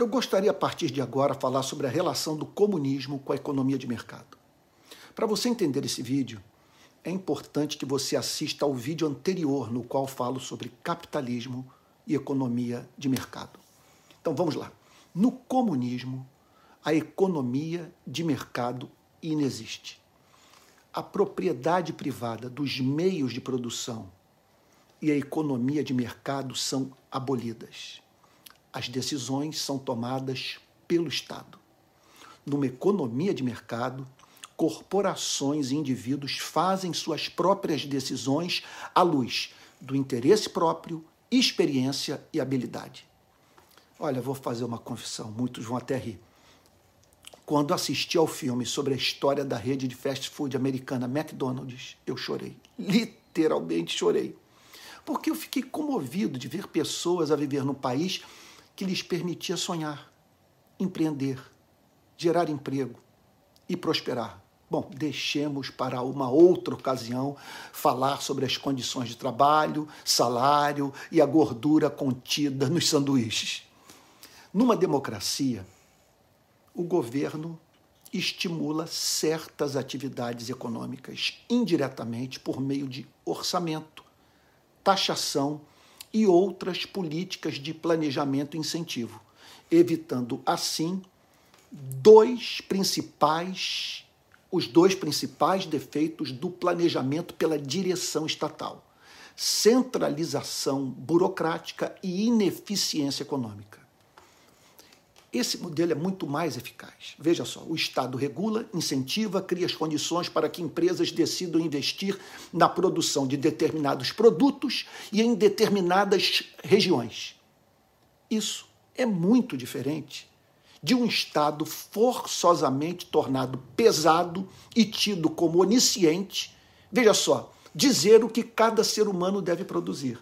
Eu gostaria, a partir de agora, falar sobre a relação do comunismo com a economia de mercado. Para você entender esse vídeo, é importante que você assista ao vídeo anterior, no qual falo sobre capitalismo e economia de mercado. Então vamos lá. No comunismo, a economia de mercado inexiste. A propriedade privada dos meios de produção e a economia de mercado são abolidas. As decisões são tomadas pelo Estado. Numa economia de mercado, corporações e indivíduos fazem suas próprias decisões à luz do interesse próprio, experiência e habilidade. Olha, vou fazer uma confissão, muitos vão até rir. Quando assisti ao filme sobre a história da rede de fast food americana McDonald's, eu chorei. Literalmente chorei. Porque eu fiquei comovido de ver pessoas a viver num país que lhes permitia sonhar, empreender, gerar emprego e prosperar. Bom, deixemos para uma outra ocasião falar sobre as condições de trabalho, salário e a gordura contida nos sanduíches. Numa democracia, o governo estimula certas atividades econômicas indiretamente por meio de orçamento, taxação e outras políticas de planejamento e incentivo, evitando assim dois principais os dois principais defeitos do planejamento pela direção estatal: centralização burocrática e ineficiência econômica. Esse modelo é muito mais eficaz. Veja só, o Estado regula, incentiva, cria as condições para que empresas decidam investir na produção de determinados produtos e em determinadas regiões. Isso é muito diferente de um Estado forçosamente tornado pesado e tido como onisciente. Veja só, dizer o que cada ser humano deve produzir.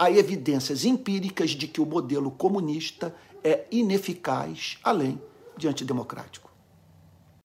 Há evidências empíricas de que o modelo comunista é ineficaz, além de antidemocrático.